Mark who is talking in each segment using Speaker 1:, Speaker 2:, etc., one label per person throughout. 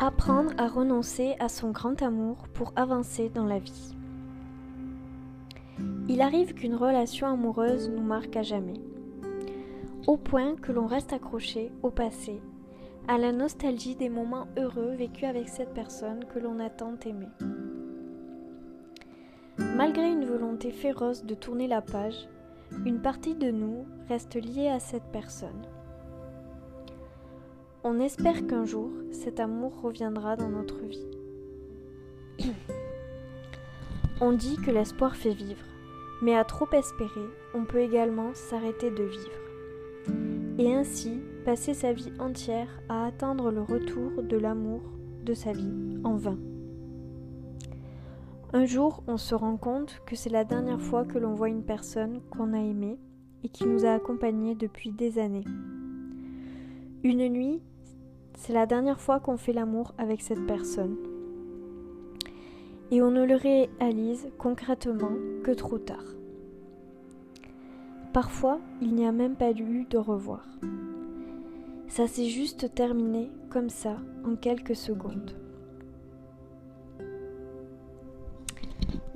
Speaker 1: Apprendre à renoncer à son grand amour pour avancer dans la vie. Il arrive qu'une relation amoureuse nous marque à jamais, au point que l'on reste accroché au passé, à la nostalgie des moments heureux vécus avec cette personne que l'on a tant aimée. Malgré une volonté féroce de tourner la page, une partie de nous reste liée à cette personne. On espère qu'un jour, cet amour reviendra dans notre vie. on dit que l'espoir fait vivre, mais à trop espérer, on peut également s'arrêter de vivre. Et ainsi passer sa vie entière à attendre le retour de l'amour de sa vie en vain. Un jour, on se rend compte que c'est la dernière fois que l'on voit une personne qu'on a aimée et qui nous a accompagnés depuis des années. Une nuit, c'est la dernière fois qu'on fait l'amour avec cette personne. Et on ne le réalise concrètement que trop tard. Parfois, il n'y a même pas eu de revoir. Ça s'est juste terminé comme ça en quelques secondes.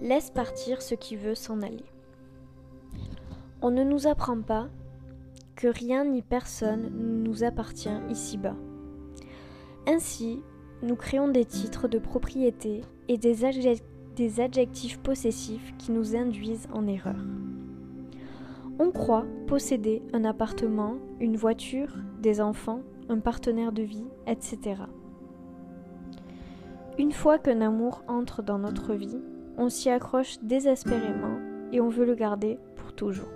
Speaker 1: Laisse partir ce qui veut s'en aller. On ne nous apprend pas que rien ni personne ne nous appartient ici-bas. Ainsi, nous créons des titres de propriété et des, adjectifs possessifs qui nous induisent en erreur. On croit posséder un appartement, une voiture, des enfants, un partenaire de vie, etc. Une fois qu'un amour entre dans notre vie, on s'y accroche désespérément et on veut le garder pour toujours.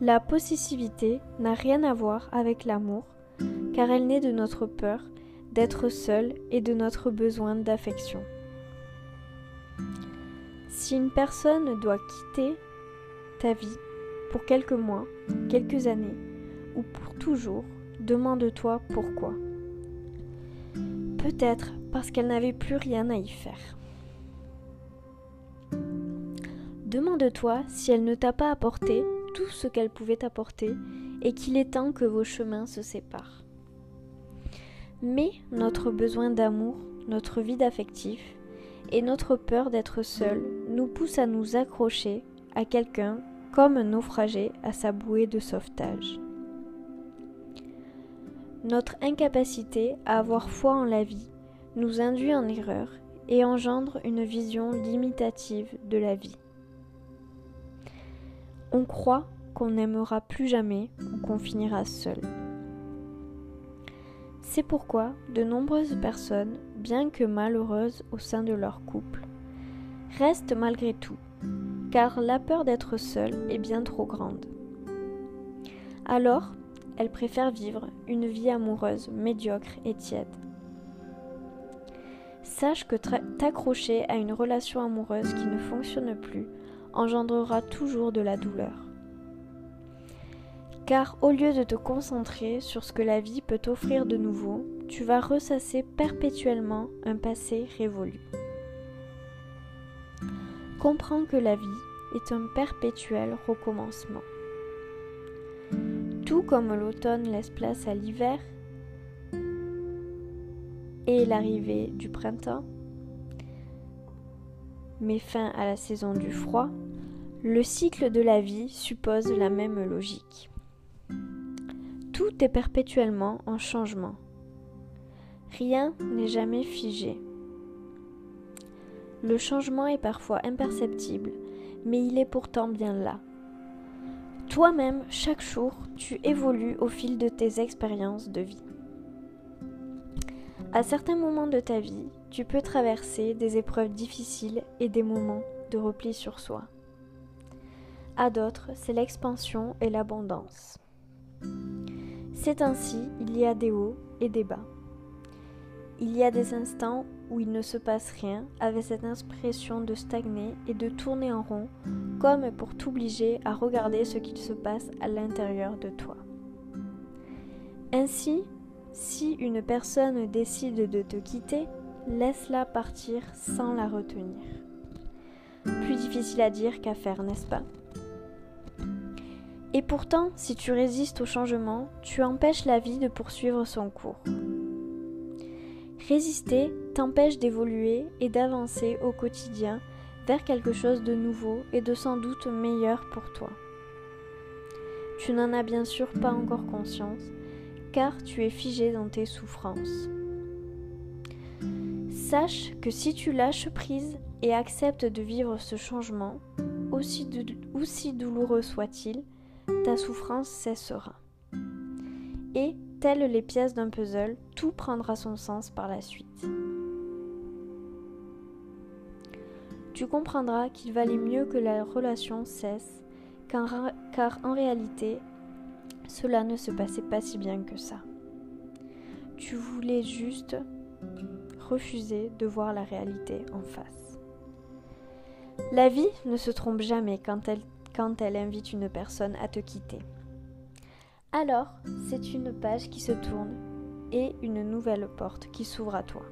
Speaker 1: La possessivité n'a rien à voir avec l'amour, car elle naît de notre peur d'être seul et de notre besoin d'affection. Si une personne doit quitter ta vie pour quelques mois, quelques années ou pour toujours, demande-toi pourquoi. Peut-être parce qu'elle n'avait plus rien à y faire. Demande-toi si elle ne t'a pas apporté tout ce qu'elle pouvait apporter et qu'il est temps que vos chemins se séparent. Mais notre besoin d'amour, notre vide affectif et notre peur d'être seul nous poussent à nous accrocher à quelqu'un comme un naufragé à sa bouée de sauvetage. Notre incapacité à avoir foi en la vie nous induit en erreur et engendre une vision limitative de la vie. On croit n'aimera plus jamais ou qu'on finira seul. C'est pourquoi de nombreuses personnes, bien que malheureuses au sein de leur couple, restent malgré tout, car la peur d'être seule est bien trop grande. Alors, elles préfèrent vivre une vie amoureuse médiocre et tiède. Sache que t'accrocher à une relation amoureuse qui ne fonctionne plus engendrera toujours de la douleur. Car au lieu de te concentrer sur ce que la vie peut t'offrir de nouveau, tu vas ressasser perpétuellement un passé révolu. Comprends que la vie est un perpétuel recommencement. Tout comme l'automne laisse place à l'hiver et l'arrivée du printemps met fin à la saison du froid, le cycle de la vie suppose la même logique. Tout est perpétuellement en changement. Rien n'est jamais figé. Le changement est parfois imperceptible, mais il est pourtant bien là. Toi-même, chaque jour, tu évolues au fil de tes expériences de vie. À certains moments de ta vie, tu peux traverser des épreuves difficiles et des moments de repli sur soi. À d'autres, c'est l'expansion et l'abondance. C'est ainsi, il y a des hauts et des bas. Il y a des instants où il ne se passe rien, avec cette impression de stagner et de tourner en rond, comme pour t'obliger à regarder ce qu'il se passe à l'intérieur de toi. Ainsi, si une personne décide de te quitter, laisse-la partir sans la retenir. Plus difficile à dire qu'à faire, n'est-ce pas? Et pourtant, si tu résistes au changement, tu empêches la vie de poursuivre son cours. Résister t'empêche d'évoluer et d'avancer au quotidien vers quelque chose de nouveau et de sans doute meilleur pour toi. Tu n'en as bien sûr pas encore conscience, car tu es figé dans tes souffrances. Sache que si tu lâches prise et acceptes de vivre ce changement, aussi, douloureux soit-il, ta souffrance cessera. Et, telles les pièces d'un puzzle, tout prendra son sens par la suite. Tu comprendras qu'il valait mieux que la relation cesse, car en réalité, cela ne se passait pas si bien que ça. Tu voulais juste refuser de voir la réalité en face. La vie ne se trompe jamais quand elle, quand elle invite une personne à te quitter. Alors, c'est une page qui se tourne et une nouvelle porte qui s'ouvre à toi.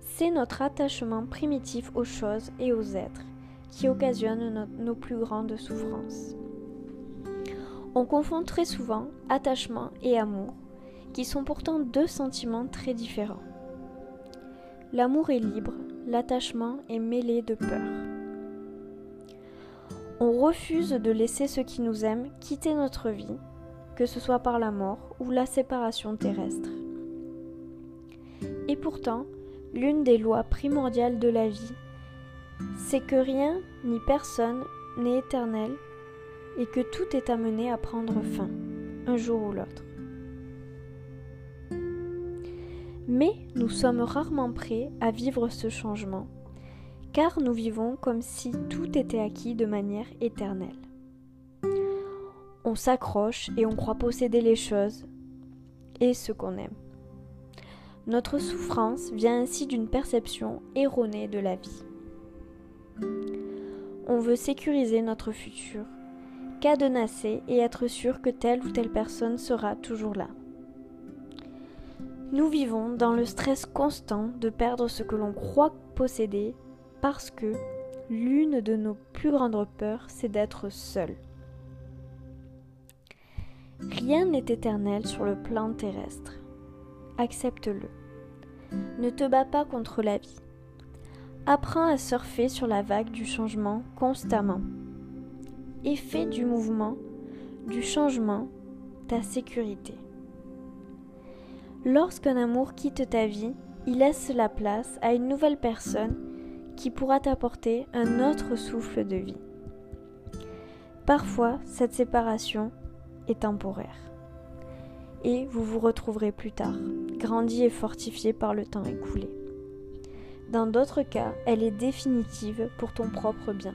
Speaker 1: C'est notre attachement primitif aux choses et aux êtres qui occasionne nos plus grandes souffrances. On confond très souvent attachement et amour, qui sont pourtant deux sentiments très différents. L'amour est libre, l'attachement est mêlé de peur. On refuse de laisser ceux qui nous aiment quitter notre vie, que ce soit par la mort ou la séparation terrestre. Et pourtant, l'une des lois primordiales de la vie, c'est que rien ni personne n'est éternel et que tout est amené à prendre fin, un jour ou l'autre. Mais nous sommes rarement prêts à vivre ce changement, car nous vivons comme si tout était acquis de manière éternelle. On s'accroche et on croit posséder les choses et ce qu'on aime. Notre souffrance vient ainsi d'une perception erronée de la vie. On veut sécuriser notre futur, cadenasser et être sûr que telle ou telle personne sera toujours là. Nous vivons dans le stress constant de perdre ce que l'on croit posséder parce que l'une de nos plus grandes peurs, c'est d'être seul. Rien n'est éternel sur le plan terrestre. Accepte-le. Ne te bats pas contre la vie. Apprends à surfer sur la vague du changement constamment. Et fais du mouvement, du changement, ta sécurité. Lorsqu'un amour quitte ta vie, il laisse la place à une nouvelle personne qui pourra t'apporter un autre souffle de vie. Parfois, cette séparation est temporaire. Et vous vous retrouverez plus tard, grandi et fortifié par le temps écoulé. Dans d'autres cas, elle est définitive pour ton propre bien.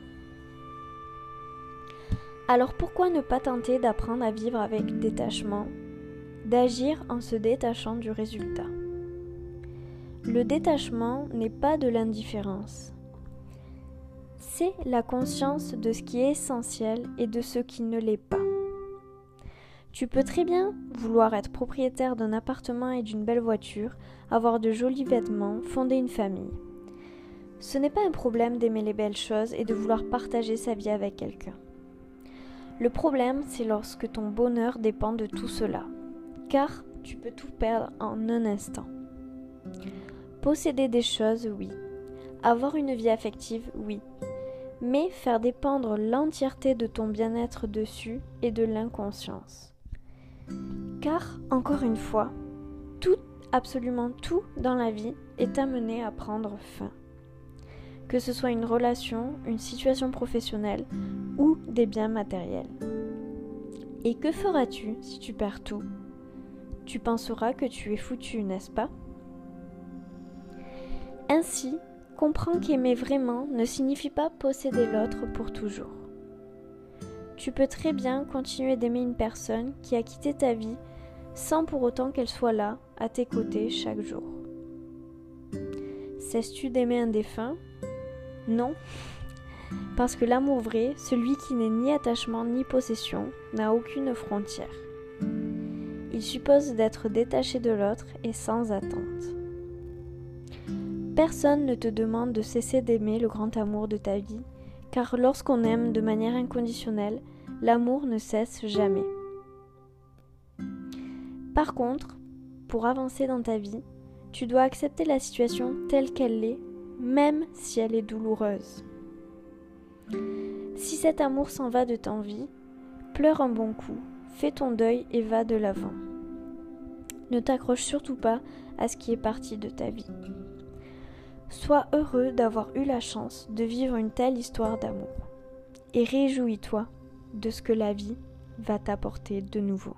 Speaker 1: Alors pourquoi ne pas tenter d'apprendre à vivre avec détachement, d'agir en se détachant du résultat? Le détachement n'est pas de l'indifférence. C'est la conscience de ce qui est essentiel et de ce qui ne l'est pas. Tu peux très bien vouloir être propriétaire d'un appartement et d'une belle voiture, avoir de jolis vêtements, fonder une famille. Ce n'est pas un problème d'aimer les belles choses et de vouloir partager sa vie avec quelqu'un. Le problème, c'est lorsque ton bonheur dépend de tout cela, car tu peux tout perdre en un instant. Posséder des choses, oui. Avoir une vie affective, oui. Mais faire dépendre l'entièreté de ton bien-être dessus est de l'inconscience. Car, encore une fois, tout, absolument tout dans la vie est amené à prendre fin. Que ce soit une relation, une situation professionnelle ou des biens matériels. Et que feras-tu si tu perds tout? Tu penseras que tu es foutu, n'est-ce pas? Ainsi, comprends qu'aimer vraiment ne signifie pas posséder l'autre pour toujours. Tu peux très bien continuer d'aimer une personne qui a quitté ta vie sans pour autant qu'elle soit là, à tes côtés, chaque jour. Cesses-tu d'aimer un défunt? Non. Parce que l'amour vrai, celui qui n'est ni attachement ni possession, n'a aucune frontière. Il suppose d'être détaché de l'autre et sans attente. Personne ne te demande de cesser d'aimer le grand amour de ta vie, car lorsqu'on aime de manière inconditionnelle, l'amour ne cesse jamais. Par contre, pour avancer dans ta vie, tu dois accepter la situation telle qu'elle est, même si elle est douloureuse. Si cet amour s'en va de ta vie, pleure un bon coup, fais ton deuil et va de l'avant. Ne t'accroche surtout pas à ce qui est parti de ta vie. Sois heureux d'avoir eu la chance de vivre une telle histoire d'amour et réjouis-toi de ce que la vie va t'apporter de nouveau.